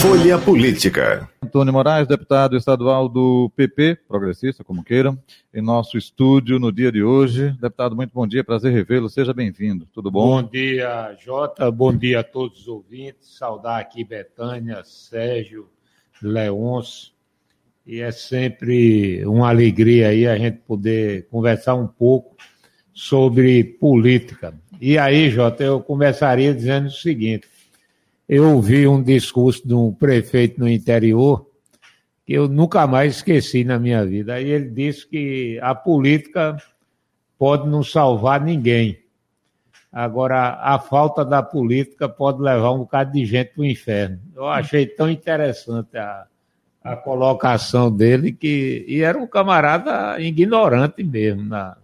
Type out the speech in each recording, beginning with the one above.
Folha Política. Antônio Moraes, deputado estadual do PP, progressista, como queiram, em nosso estúdio no dia de hoje. Deputado, muito bom dia, prazer revê-lo, seja bem-vindo. Tudo bom? Bom dia, Jota, bom dia a todos os ouvintes. Saudar aqui Betânia, Sérgio, Leôncio. E é sempre uma alegria aí a gente poder conversar um pouco sobre política. E aí, Jota, eu começaria dizendo o seguinte: eu ouvi um discurso de um prefeito no interior que eu nunca mais esqueci na minha vida. Aí ele disse que a política pode não salvar ninguém. Agora, a falta da política pode levar um bocado de gente para o inferno. Eu achei tão interessante a, a colocação dele que. E era um camarada ignorante mesmo na,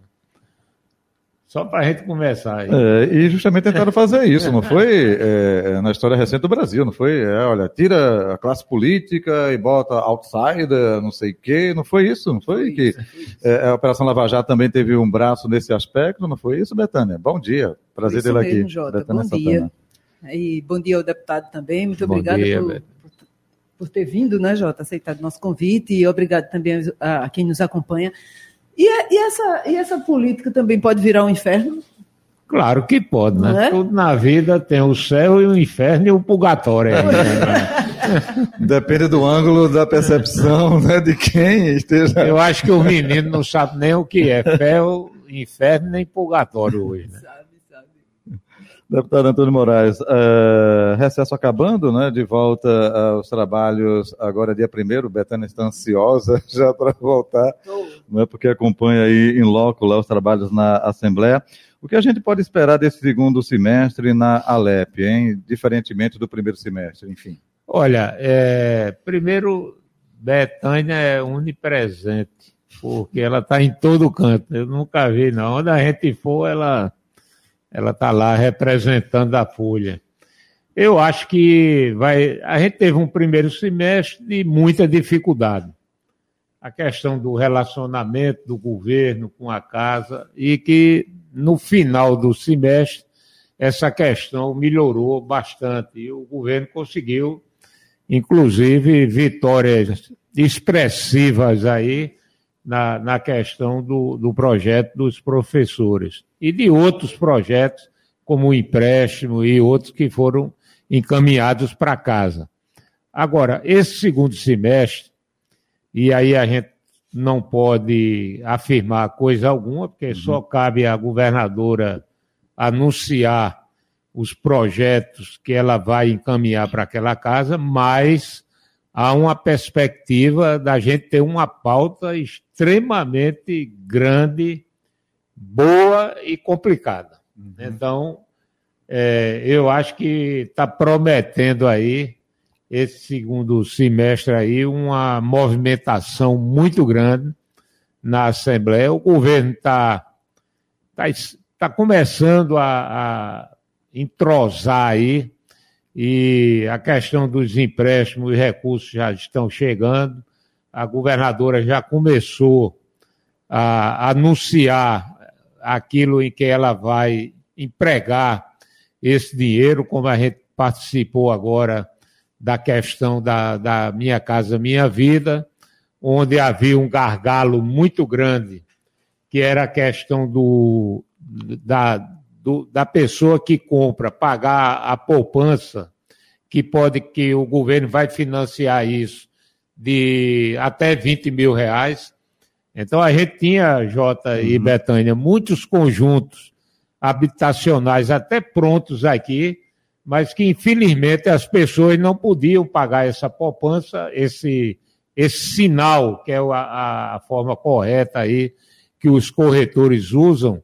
só para a gente começar. É, e justamente tentaram fazer isso, não foi é, na história recente do Brasil, não foi? É, olha, tira a classe política e bota outsider, não sei o quê, não foi isso? Não foi, que é, a Operação Lava Jato também teve um braço nesse aspecto, não foi isso, Betânia? Bom dia, prazer tê-la aqui. Jota. Betânia bom Santana. dia. E bom dia ao deputado também, muito obrigada por, por, ter vindo, né, Jota, aceitado nosso convite e obrigado também a, a quem nos acompanha. E, é, e, essa, e essa política também pode virar um inferno? Claro que pode, né? É? Tudo na vida tem o céu e o inferno e o purgatório. Aí, né? Depende do ângulo da percepção né, de quem esteja. Eu acho que o menino não sabe nem o que é céu, inferno nem purgatório hoje. Né? Deputado Antônio Moraes, uh, recesso acabando, né? De volta aos trabalhos agora dia primeiro, Betânia está ansiosa já para voltar, né, porque acompanha aí em loco lá os trabalhos na Assembleia. O que a gente pode esperar desse segundo semestre na Alep, hein? Diferentemente do primeiro semestre, enfim. Olha, é, primeiro, Betânia é onipresente, porque ela está em todo canto. Eu nunca vi, não. Onde a gente for, ela ela está lá representando a Folha. Eu acho que vai. A gente teve um primeiro semestre de muita dificuldade. A questão do relacionamento do governo com a casa e que no final do semestre essa questão melhorou bastante e o governo conseguiu, inclusive, vitórias expressivas aí na, na questão do, do projeto dos professores e de outros projetos, como o empréstimo e outros que foram encaminhados para casa. Agora, esse segundo semestre, e aí a gente não pode afirmar coisa alguma, porque uhum. só cabe à governadora anunciar os projetos que ela vai encaminhar para aquela casa, mas há uma perspectiva da gente ter uma pauta extremamente grande, boa e complicada. Uhum. Então, é, eu acho que está prometendo aí, esse segundo semestre aí, uma movimentação muito grande na Assembleia. O governo está tá, tá começando a, a entrosar aí e a questão dos empréstimos e recursos já estão chegando. A governadora já começou a anunciar aquilo em que ela vai empregar esse dinheiro, como a gente participou agora da questão da, da Minha Casa Minha Vida, onde havia um gargalo muito grande, que era a questão do, da, do, da pessoa que compra pagar a poupança, que pode que o governo vai financiar isso de até 20 mil reais. Então a gente tinha, Jota e uhum. Betânia, muitos conjuntos habitacionais até prontos aqui, mas que infelizmente as pessoas não podiam pagar essa poupança, esse, esse sinal, que é a, a forma correta aí que os corretores usam,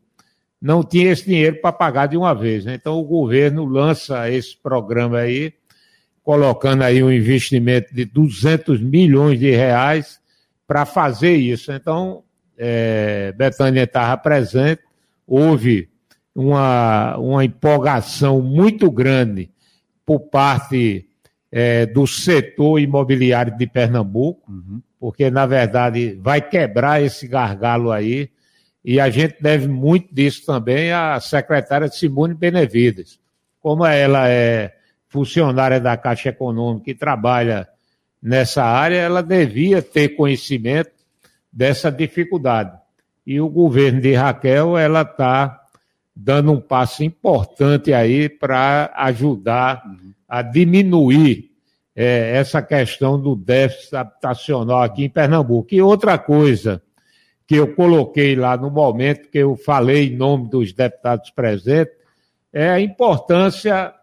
não tinha esse dinheiro para pagar de uma vez. Né? Então o governo lança esse programa aí, colocando aí um investimento de 200 milhões de reais para fazer isso. Então, é, Betânia estava presente, houve uma, uma empolgação muito grande por parte é, do setor imobiliário de Pernambuco, uhum. porque, na verdade, vai quebrar esse gargalo aí, e a gente deve muito disso também à secretária Simone Benevides. Como ela é funcionária da Caixa Econômica e trabalha nessa área, ela devia ter conhecimento dessa dificuldade. E o governo de Raquel, ela está dando um passo importante aí para ajudar a diminuir é, essa questão do déficit habitacional aqui em Pernambuco. E outra coisa que eu coloquei lá no momento que eu falei em nome dos deputados presentes é a importância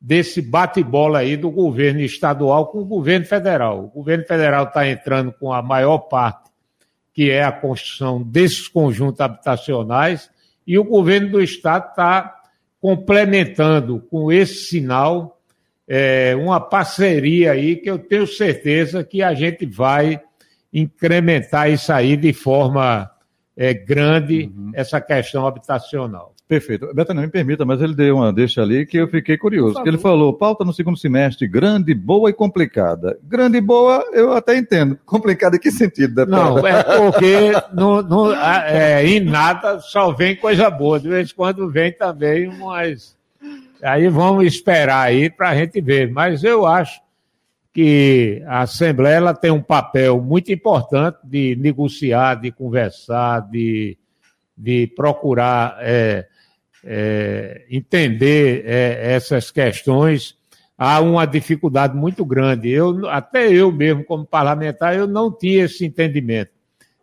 desse bate-bola aí do governo estadual com o governo federal. O governo federal está entrando com a maior parte, que é a construção desses conjuntos habitacionais, e o governo do estado está complementando com esse sinal é, uma parceria aí que eu tenho certeza que a gente vai incrementar isso aí de forma é, grande, uhum. essa questão habitacional. Perfeito. Betânia, me permita, mas ele deu uma deixa ali que eu fiquei curioso. Ele falou, pauta no segundo semestre, grande, boa e complicada. Grande e boa, eu até entendo. Complicada em que sentido, deputado? Não, é porque no, no, é, em nada só vem coisa boa. De vez em quando vem também umas... Aí vamos esperar aí para a gente ver. Mas eu acho que a Assembleia ela tem um papel muito importante de negociar, de conversar, de, de procurar... É, é, entender é, essas questões, há uma dificuldade muito grande. Eu, até eu mesmo, como parlamentar, eu não tinha esse entendimento.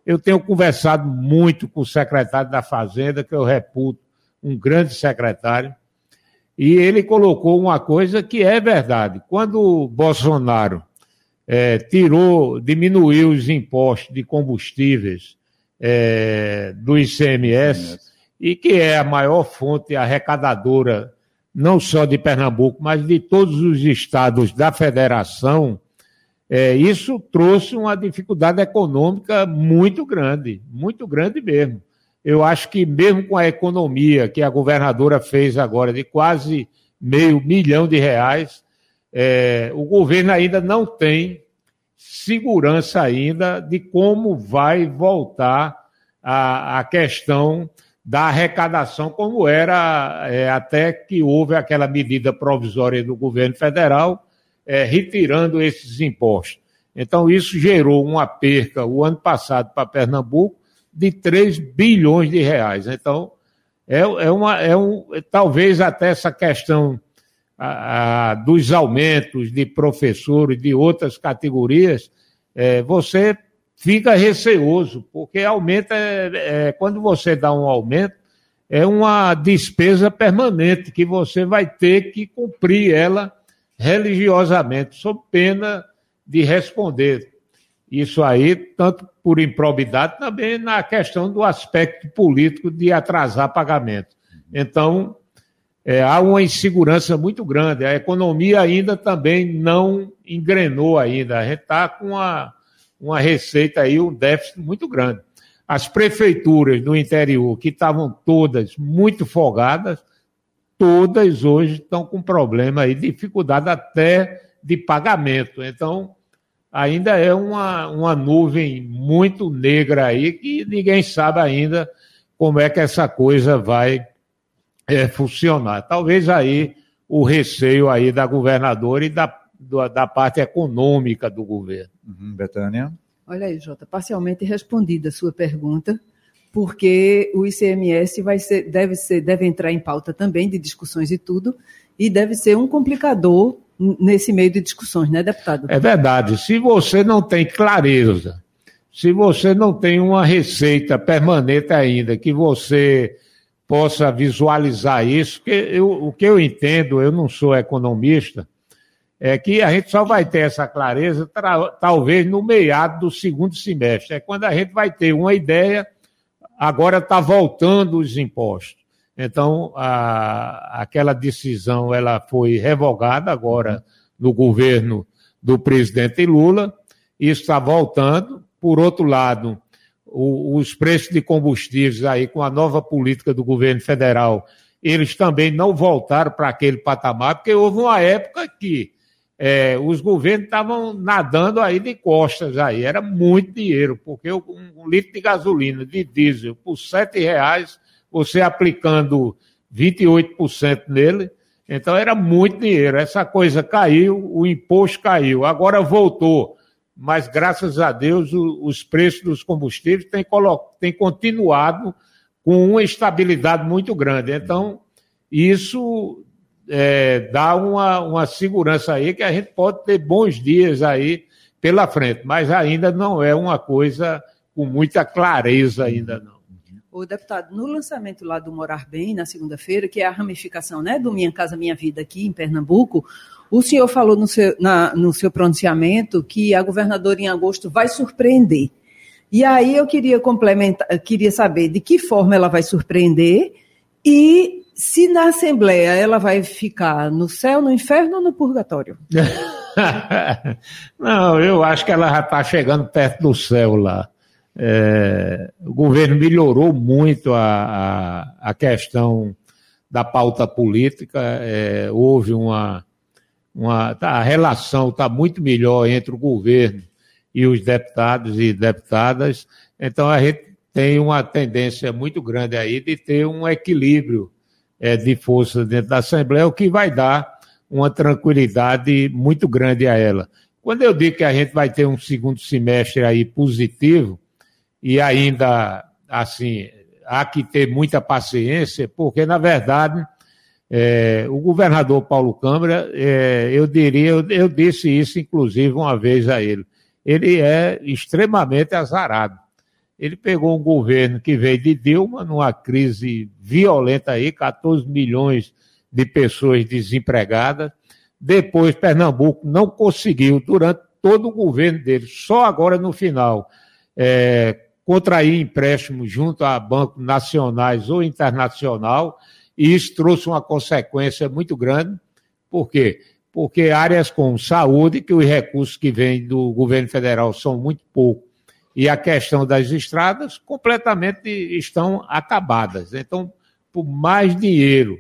Eu tenho conversado muito com o secretário da Fazenda, que eu reputo um grande secretário, e ele colocou uma coisa que é verdade. Quando o Bolsonaro é, tirou, diminuiu os impostos de combustíveis é, do ICMS, e que é a maior fonte arrecadadora, não só de Pernambuco, mas de todos os estados da federação, é, isso trouxe uma dificuldade econômica muito grande, muito grande mesmo. Eu acho que, mesmo com a economia que a governadora fez agora de quase meio milhão de reais, é, o governo ainda não tem segurança ainda de como vai voltar a, a questão da arrecadação, como era é, até que houve aquela medida provisória do governo federal, é, retirando esses impostos. Então, isso gerou uma perca o ano passado para Pernambuco de 3 bilhões de reais. Então, é, é uma, é um, talvez até essa questão a, a, dos aumentos de professores de outras categorias, é, você fica receoso, porque aumenta, é, é, quando você dá um aumento, é uma despesa permanente que você vai ter que cumprir ela religiosamente, sob pena de responder. Isso aí, tanto por improbidade, também na questão do aspecto político de atrasar pagamento. Então, é, há uma insegurança muito grande. A economia ainda também não engrenou ainda. A gente está com a uma receita aí, um déficit muito grande. As prefeituras do interior, que estavam todas muito folgadas, todas hoje estão com problema aí, dificuldade até de pagamento. Então, ainda é uma, uma nuvem muito negra aí que ninguém sabe ainda como é que essa coisa vai é, funcionar. Talvez aí o receio aí da governadora e da da parte econômica do governo. Uhum, Betânia? Olha aí, Jota, parcialmente respondida a sua pergunta, porque o ICMS vai ser, deve, ser, deve entrar em pauta também de discussões e tudo, e deve ser um complicador nesse meio de discussões, né, deputado? É verdade. Se você não tem clareza, se você não tem uma receita permanente ainda, que você possa visualizar isso, que eu, o que eu entendo, eu não sou economista, é que a gente só vai ter essa clareza talvez no meado do segundo semestre. É quando a gente vai ter uma ideia, agora está voltando os impostos. Então, a, aquela decisão ela foi revogada agora no governo do presidente Lula, e está voltando. Por outro lado, o, os preços de combustíveis aí, com a nova política do governo federal, eles também não voltaram para aquele patamar, porque houve uma época que é, os governos estavam nadando aí de costas aí, era muito dinheiro, porque um, litro de gasolina, de diesel, por sete reais, você aplicando 28% nele, então era muito dinheiro. Essa coisa caiu, o imposto caiu, agora voltou. Mas graças a Deus o, os preços dos combustíveis têm, têm continuado com uma estabilidade muito grande. Então, isso é, dá uma, uma segurança aí que a gente pode ter bons dias aí pela frente, mas ainda não é uma coisa com muita clareza ainda não. O deputado, no lançamento lá do Morar Bem, na segunda-feira, que é a ramificação né, do Minha Casa Minha Vida aqui em Pernambuco, o senhor falou no seu, na, no seu pronunciamento que a governadora em agosto vai surpreender. E aí eu queria complementar, queria saber de que forma ela vai surpreender e se na Assembleia ela vai ficar no céu, no inferno ou no purgatório? Não, eu acho que ela já está chegando perto do céu lá. É, o governo melhorou muito a, a, a questão da pauta política, é, houve uma. uma tá, a relação está muito melhor entre o governo e os deputados e deputadas, então a gente tem uma tendência muito grande aí de ter um equilíbrio é, de força dentro da Assembleia, o que vai dar uma tranquilidade muito grande a ela. Quando eu digo que a gente vai ter um segundo semestre aí positivo, e ainda, assim, há que ter muita paciência, porque, na verdade, é, o governador Paulo Câmara, é, eu diria, eu, eu, disse isso, inclusive, uma vez a ele, ele é extremamente azarado. Ele pegou um governo que veio de Dilma, numa crise violenta aí, 14 milhões de pessoas desempregadas. Depois, Pernambuco não conseguiu, durante todo o governo dele, só agora no final, é, contrair empréstimos junto a bancos nacionais ou internacional, e isso trouxe uma consequência muito grande. Por quê? Porque áreas como saúde, que os recursos que vêm do governo federal são muito poucos, e a questão das estradas completamente estão acabadas. Então, por mais dinheiro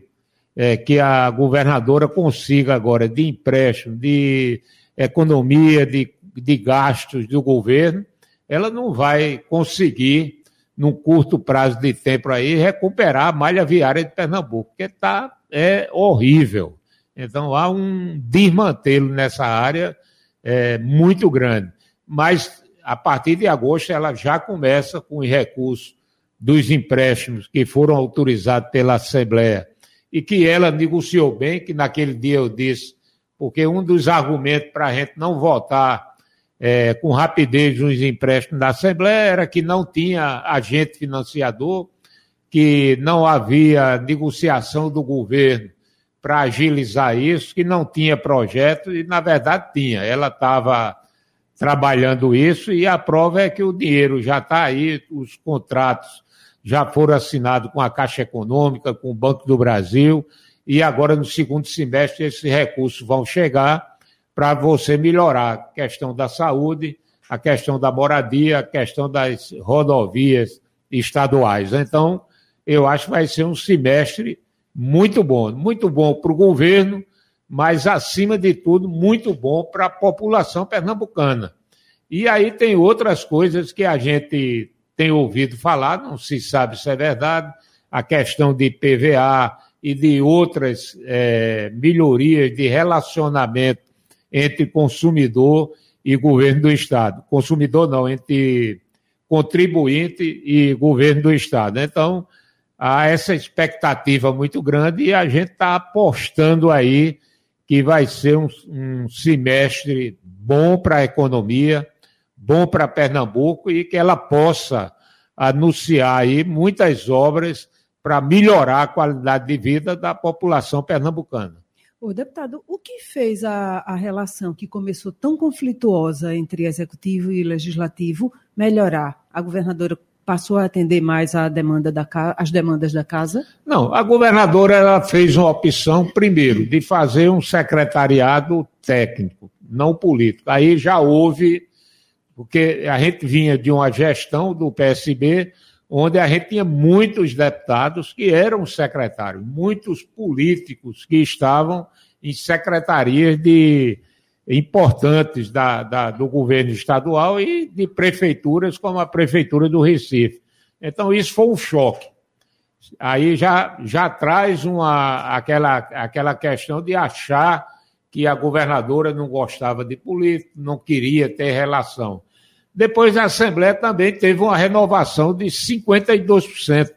é, que a governadora consiga agora de empréstimo, de economia, de, de gastos do governo, ela não vai conseguir, num curto prazo de tempo aí, recuperar a malha viária de Pernambuco, porque está é horrível. Então há um desmantelo nessa área é, muito grande. Mas a partir de agosto ela já começa com os recursos dos empréstimos que foram autorizados pela Assembleia e que ela negociou bem, que naquele dia eu disse, porque um dos argumentos para a gente não votar é, com rapidez nos empréstimos da Assembleia era que não tinha agente financiador, que não havia negociação do governo para agilizar isso, que não tinha projeto, e na verdade tinha. Ela estava trabalhando isso, e a prova é que o dinheiro já está aí, os contratos já foram assinados com a Caixa Econômica, com o Banco do Brasil, e agora no segundo semestre esses recursos vão chegar para você melhorar a questão da saúde, a questão da moradia, a questão das rodovias estaduais. Então, eu acho que vai ser um semestre muito bom, muito bom para o governo, mas, acima de tudo, muito bom para a população pernambucana. E aí tem outras coisas que a gente tem ouvido falar, não se sabe se é verdade, a questão de PVA e de outras é, melhorias de relacionamento entre consumidor e governo do Estado. Consumidor não, entre contribuinte e governo do Estado. Então, há essa expectativa muito grande e a gente está apostando aí que vai ser um, um semestre bom para a economia, bom para Pernambuco e que ela possa anunciar aí muitas obras para melhorar a qualidade de vida da população pernambucana. O deputado, o que fez a, a relação que começou tão conflituosa entre executivo e legislativo melhorar? A governadora passou a atender mais a demanda da, as demandas da casa? Não, a governadora ela fez uma opção, primeiro, de fazer um secretariado técnico, não político. Aí já houve porque a gente vinha de uma gestão do PSB onde a gente tinha muitos deputados que eram secretários, muitos políticos que estavam em secretarias de importantes da, da, do governo estadual e de prefeituras como a prefeitura do Recife. Então isso foi um choque. Aí já, já traz uma, aquela, aquela questão de achar que a governadora não gostava de político, não queria ter relação. Depois a Assembleia também teve uma renovação de 52%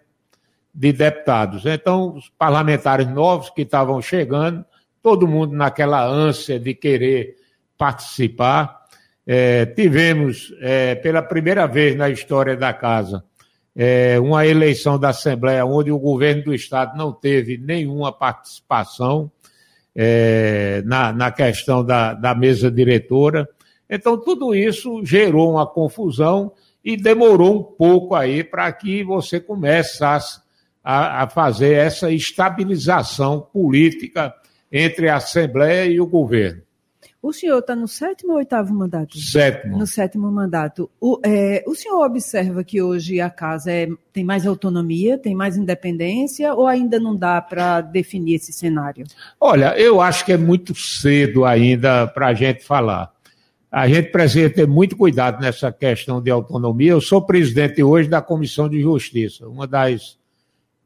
de deputados. Então, os parlamentares novos que estavam chegando, todo mundo naquela ânsia de querer participar. É, tivemos, é, pela primeira vez na história da casa, é, uma eleição da Assembleia onde o governo do Estado não teve nenhuma participação é, na, na questão da, da mesa diretora. Então, tudo isso gerou uma confusão e demorou um pouco aí para que você começasse a, a, fazer essa estabilização política entre a Assembleia e o governo. O senhor está no sétimo ou oitavo mandato? Sétimo. No sétimo mandato. O, é, o senhor observa que hoje a casa é, tem mais autonomia, tem mais independência, ou ainda não dá para definir esse cenário? Olha, eu acho que é muito cedo ainda para a gente falar a gente precisa ter muito cuidado nessa questão de autonomia. Eu sou presidente hoje da Comissão de Justiça, uma das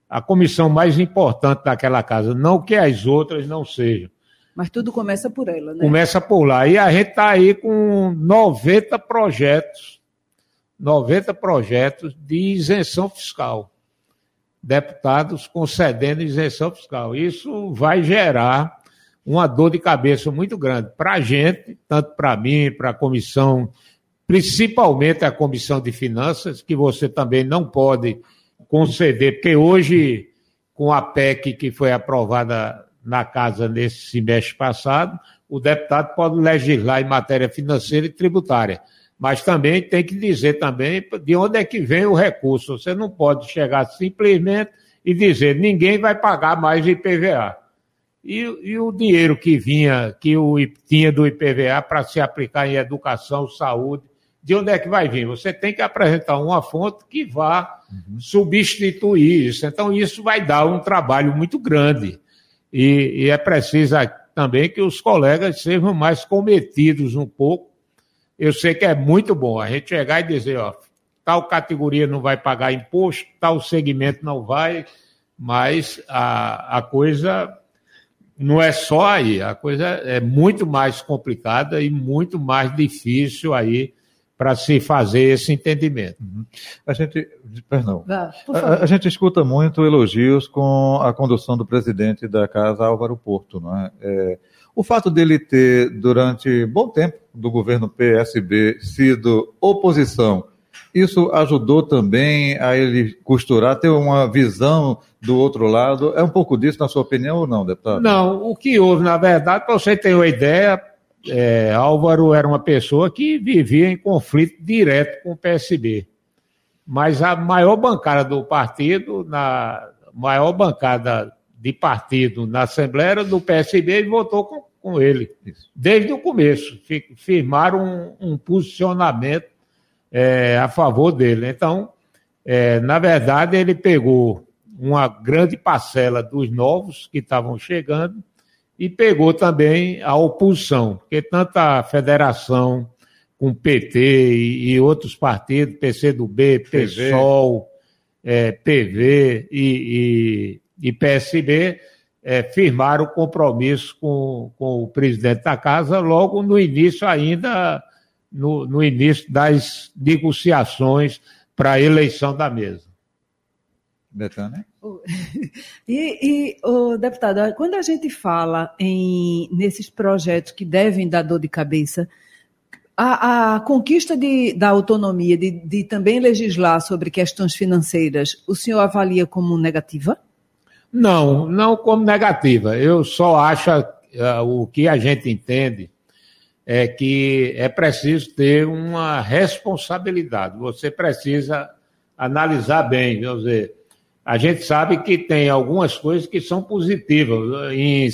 a comissão mais importante daquela casa, não que as outras não sejam. Mas tudo começa por ela, né? Começa por lá. E a gente está aí com 90 projetos, 90 projetos de isenção fiscal. Deputados concedendo isenção fiscal. Isso vai gerar uma dor de cabeça muito grande para a gente, tanto para mim, para a comissão, principalmente a comissão de finanças, que você também não pode conceder, porque hoje, com a PEC que foi aprovada na casa nesse semestre passado, o deputado pode legislar em matéria financeira e tributária. Mas também tem que dizer também de onde é que vem o recurso. Você não pode chegar simplesmente e dizer ninguém vai pagar mais IPVA. E, e, o dinheiro que vinha, que o, tinha do IPVA para se aplicar em educação, saúde, de onde é que vai vir? Você tem que apresentar uma fonte que vá uhum. substituir isso. Então, isso vai dar um trabalho muito grande. E, e é preciso também que os colegas sejam mais cometidos um pouco. Eu sei que é muito bom a gente chegar e dizer, ó, tal categoria não vai pagar imposto, tal segmento não vai, mas a, a coisa não é só aí, a coisa é muito mais complicada e muito mais difícil aí para se fazer esse entendimento. Uhum. A gente, perdão, a, a, gente escuta muito elogios com a condução do presidente da casa Álvaro Porto, não é? é o fato dele ter, durante bom tempo do governo PSB, sido oposição isso ajudou também a ele costurar, ter uma visão do outro lado. É um pouco disso, na sua opinião, ou não, deputado? Não, o que houve, na verdade, para você ter uma ideia, é, Álvaro era uma pessoa que vivia em conflito direto com o PSB. Mas a maior bancada do partido, na maior bancada de partido na Assembleia era do PSB e votou com, com ele. Isso. Desde o começo. Firmaram um, um posicionamento é, a favor dele. Então, é, na verdade, ele pegou uma grande parcela dos novos que estavam chegando e pegou também a oposição, porque tanto a federação com PT e, e outros partidos, PCdoB, PSOL, é, PV e, e, e PSB, é, firmaram compromisso com, com o presidente da casa logo no início ainda no, no início das negociações para a eleição da mesa. Betânia? E, e oh, deputado, quando a gente fala em nesses projetos que devem dar dor de cabeça, a, a conquista de, da autonomia, de, de, também legislar sobre questões financeiras, o senhor avalia como negativa? Não, não como negativa. Eu só acho uh, o que a gente entende é que é preciso ter uma responsabilidade. Você precisa analisar bem, quer dizer, a gente sabe que tem algumas coisas que são positivas. Em,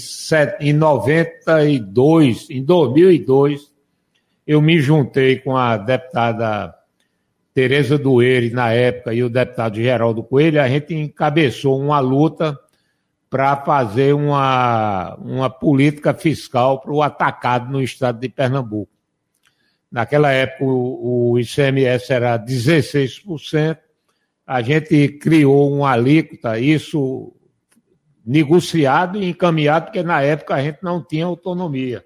em 92, em 2002, eu me juntei com a deputada Tereza Dueire, na época, e o deputado Geraldo Coelho, a gente encabeçou uma luta para fazer uma, uma política fiscal para o atacado no estado de Pernambuco. Naquela época, o, ICMS era 16%, a gente criou uma alíquota, isso negociado e encaminhado, porque na época a gente não tinha autonomia.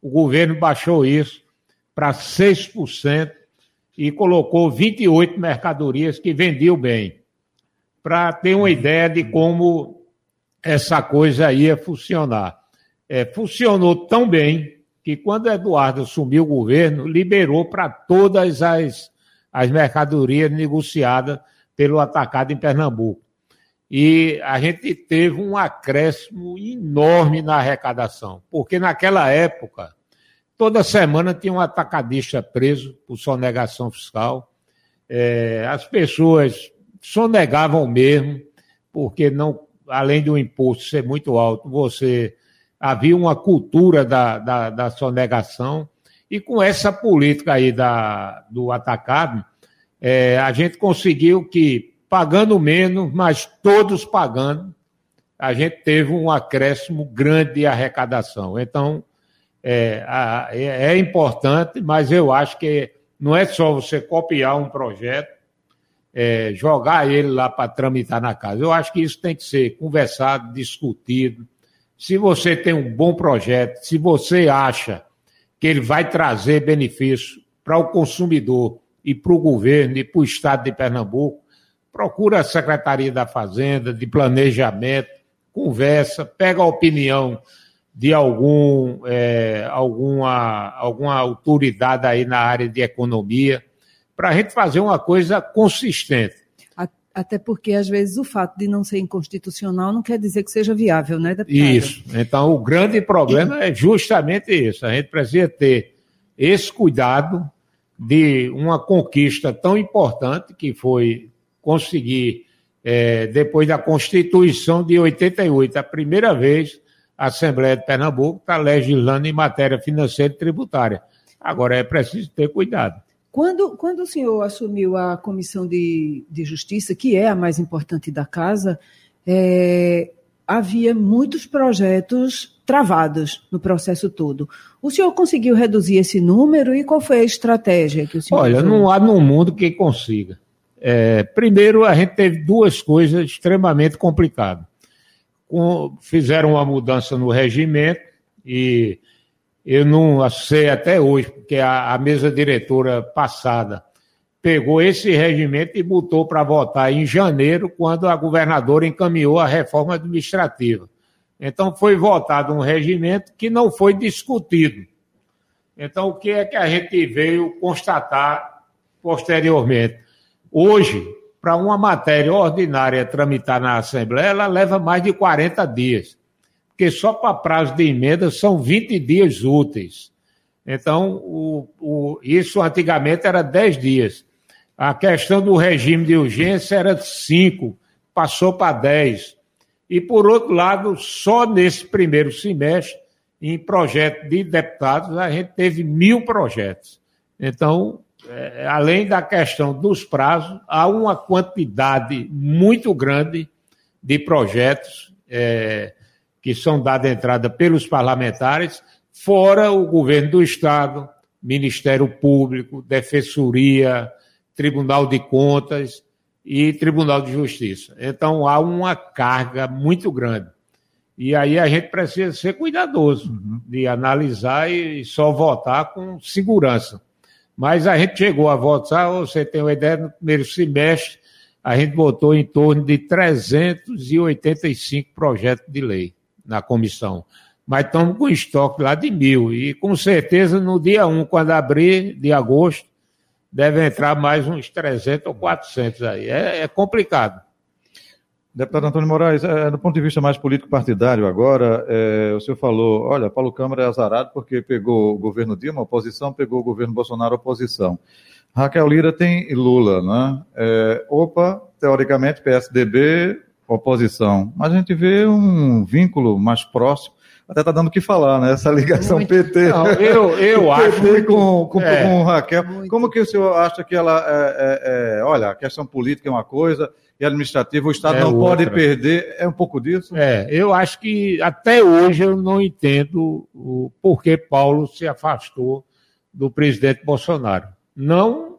O governo baixou isso para 6% e colocou 28 mercadorias que vendiam bem, para ter uma ideia de como essa coisa ia funcionar. É, funcionou tão bem que quando Eduardo assumiu o governo, liberou para todas as, as mercadorias negociadas pelo atacado em Pernambuco. E a gente teve um acréscimo enorme na arrecadação, porque naquela época, toda semana tinha um atacadista preso por sonegação fiscal. É, as pessoas sonegavam mesmo, porque não, além do imposto ser muito alto, você havia uma cultura da, da, da sonegação. E com essa política aí da, do atacado, é, a gente conseguiu que pagando menos, mas todos pagando, a gente teve um acréscimo grande de arrecadação. Então, é, é, é importante, mas eu acho que não é só você copiar um projeto, é, jogar ele lá para tramitar na casa. Eu acho que isso tem que ser conversado, discutido. Se você tem um bom projeto, se você acha que ele vai trazer benefício para o consumidor e para o governo e para o estado de Pernambuco, procura a Secretaria da Fazenda, de Planejamento, conversa, pega a opinião de algum, é, alguma, alguma autoridade aí na área de economia, para a gente fazer uma coisa consistente. Até porque, às vezes, o fato de não ser inconstitucional não quer dizer que seja viável, né, deputado? Isso. Então, o grande problema é justamente isso. A gente precisa ter esse cuidado de uma conquista tão importante que foi conseguir, é, depois da Constituição de 88, a primeira vez a Assembleia de Pernambuco está legislando em matéria financeira e tributária. Agora é preciso ter cuidado. Quando, quando o senhor assumiu a Comissão de, de Justiça, que é a mais importante da casa, é, havia muitos projetos travados no processo todo. O senhor conseguiu reduzir esse número e qual foi a estratégia que o senhor Olha, usou? não há no mundo quem consiga. É, primeiro, a gente teve duas coisas extremamente complicadas. Com, fizeram uma mudança no regimento e eu não sei até hoje, porque a, a mesa diretora passada pegou esse regimento e botou para votar em janeiro, quando a governadora encaminhou a reforma administrativa. Então, foi votado um regimento que não foi discutido. Então, o que é que a gente veio constatar posteriormente? Hoje, para uma matéria ordinária tramitar na Assembleia, ela leva mais de 40 dias, porque só para prazo de emenda são 20 dias úteis. Então, o, o, isso antigamente era 10 dias. A questão do regime de urgência era 5, passou para 10. E, por outro lado, só nesse primeiro semestre, em projeto de deputados, a gente teve mil projetos. Então, é, além da questão dos prazos, há uma quantidade muito grande de projetos é, que são dados entrada pelos parlamentares, fora o governo do Estado, Ministério Público, Defensoria, Tribunal de Contas e Tribunal de Justiça. Então há uma carga muito grande. E aí a gente precisa ser cuidadoso uhum. de analisar e só votar com segurança. Mas a gente chegou a votar, você tem uma ideia, no primeiro semestre, a gente votou em torno de 385 projetos de lei na comissão. Mas estamos com estoque lá de mil. E com certeza no dia 1, quando abrir, de agosto, deve entrar mais uns 300 ou 400 aí. É, é complicado. Deputado Antônio Moraes, é, do ponto de vista mais político-partidário agora, é, o senhor falou, olha, Paulo Câmara é azarado porque pegou o governo Dilma, oposição, pegou o governo Bolsonaro, oposição. Raquel Lira tem Lula, né? É, opa, teoricamente, PSDB, oposição. Mas a gente vê um vínculo mais próximo até está dando o que falar, né? Essa ligação Muito. PT. Não, eu, eu acho. PT com, com, é. com Raquel. Muito. Como que o senhor acha que ela. É, é, é, olha, a questão política é uma coisa e administrativa, o Estado é não outra. pode perder. É um pouco disso? É, eu acho que até hoje eu não entendo o porquê Paulo se afastou do presidente Bolsonaro. Não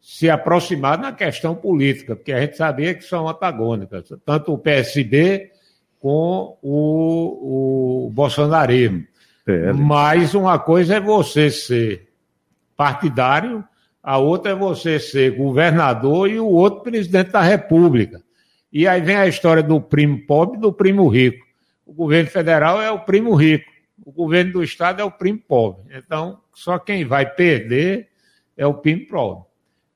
se aproximar na questão política, porque a gente sabia que são antagônicas, tanto o PSB com o, o bolsonarismo. É. Mas uma coisa é você ser partidário, a outra é você ser governador e o outro presidente da República. E aí vem a história do primo pobre e do primo rico. O governo federal é o primo rico, o governo do estado é o primo pobre. Então, só quem vai perder é o primo pobre.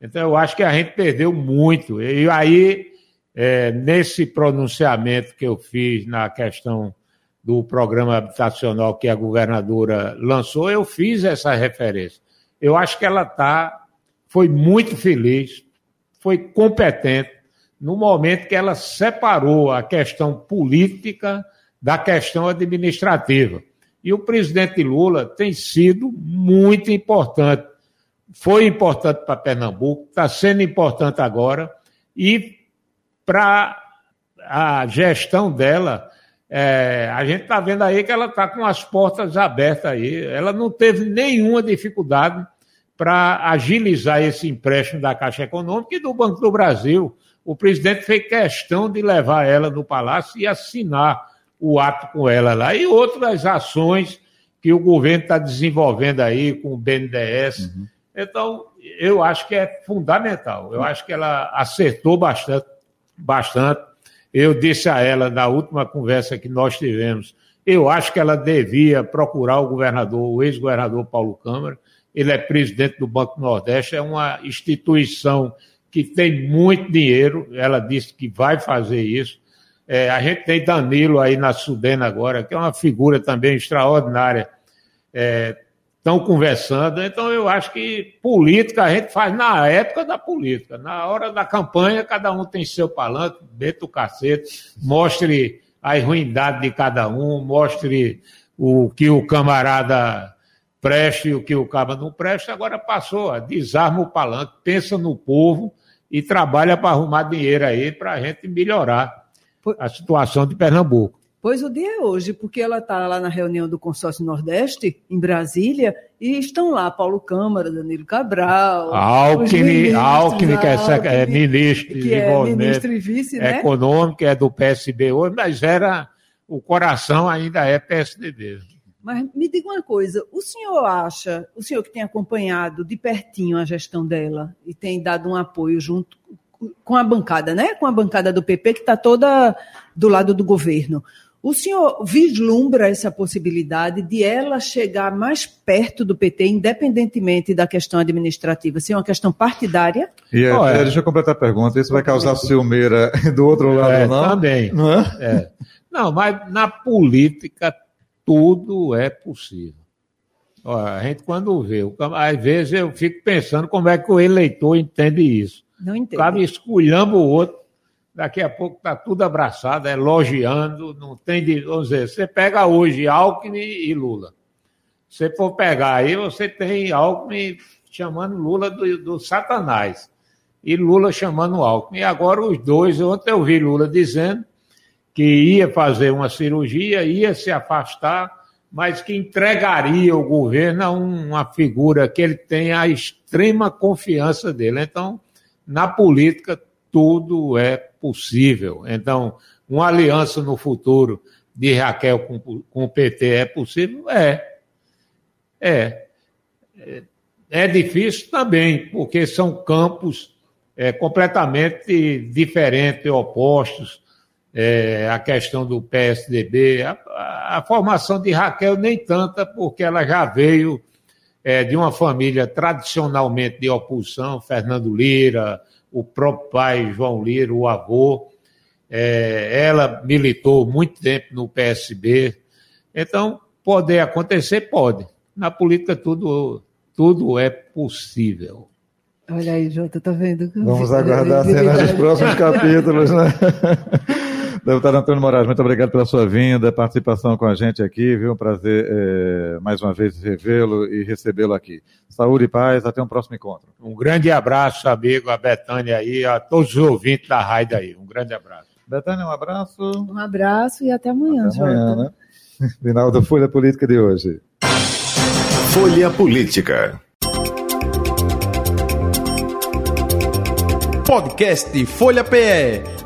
Então, eu acho que a gente perdeu muito. E aí é, nesse pronunciamento que eu fiz na questão do programa habitacional que a governadora lançou, eu fiz essa referência. Eu acho que ela tá, foi muito feliz, foi competente no momento que ela separou a questão política da questão administrativa. E o presidente Lula tem sido muito importante. Foi importante para Pernambuco, está sendo importante agora e para a gestão dela, é, a gente está vendo aí que ela está com as portas abertas aí. Ela não teve nenhuma dificuldade para agilizar esse empréstimo da Caixa Econômica e do Banco do Brasil. O presidente fez questão de levar ela no palácio e assinar o ato com ela lá. E outras ações que o governo está desenvolvendo aí com o BNDES. Uhum. Então, eu acho que é fundamental. Eu acho que ela acertou bastante bastante. Eu disse a ela na última conversa que nós tivemos, eu acho que ela devia procurar o governador, o ex-governador Paulo Câmara. Ele é presidente do Banco Nordeste, é uma instituição que tem muito dinheiro. Ela disse que vai fazer isso. É, a gente tem Danilo aí na Sudena agora, que é uma figura também extraordinária. É, estão conversando. Então, eu acho que política a gente faz na época da política. Na hora da campanha, cada um tem seu palanque, meta o cacete, mostre a ruindade de cada um, mostre o que o camarada preste e o que o caba não presta. Agora passou, desarma o palanque, pensa no povo e trabalha para arrumar dinheiro aí para a gente melhorar a situação de Pernambuco. Pois o dia é hoje, porque ela está lá na reunião do Consórcio Nordeste, em Brasília, e estão lá Paulo Câmara, Danilo Cabral. Alckmin, Alckmin que é, é ministro que é ministro e vice, né? econômico, é do PSB hoje, mas era o coração ainda é PSDB. Mas me diga uma coisa, o senhor acha, o senhor que tem acompanhado de pertinho a gestão dela e tem dado um apoio junto com a bancada, né? Com a bancada do PP que está toda do lado do governo. O senhor vislumbra essa possibilidade de ela chegar mais perto do PT, independentemente da questão administrativa, ser uma questão partidária? E é, oh, é. Deixa eu completar a pergunta. Isso vai causar ciumeira do outro lado, é, não? Também. Não, é? é? não, mas na política tudo é possível. a gente quando vê, às vezes eu fico pensando como é que o eleitor entende isso. Não entende. O cara esculhamba o outro daqui a pouco está tudo abraçado, elogiando, não tem de. Vamos dizer, você pega hoje Alckmin e Lula. Se for pegar aí, você tem Alckmin chamando Lula do, do Satanás. E Lula chamando Alckmin. E agora os dois, ontem eu vi Lula dizendo que ia fazer uma cirurgia, ia se afastar, mas que entregaria o governo a uma figura que ele tem a extrema confiança dele. Então, na política, tudo é possível. Então, uma aliança no futuro de Raquel com, com o PT é possível? É. É. É difícil também, porque são campos é, completamente diferentes, opostos. É, a questão do PSDB, a, a, formação de Raquel nem tanta, porque ela já veio é, de uma família tradicionalmente de oposição, Fernando Lira, o próprio pai, João Lira, o avô. É, ela militou muito tempo no PSB. Então, poder acontecer, pode. Na política, tudo, tudo é possível. Olha aí, Jota, tá vendo? Vamos aguardar a cena dos próximos capítulos, né? Deputado Antônio Moraes, muito obrigado pela sua vinda, participação com a gente aqui, viu? Um prazer é, mais uma vez revê-lo e recebê-lo aqui. Saúde e paz, até um próximo encontro. Um grande abraço, amigo, a Betânia aí, a todos os ouvintes da Raida aí. Um grande abraço. Betânia, um abraço. Um abraço e até amanhã, até amanhã, né? Final da Folha Política de hoje. Folha Política. Podcast Folha PE.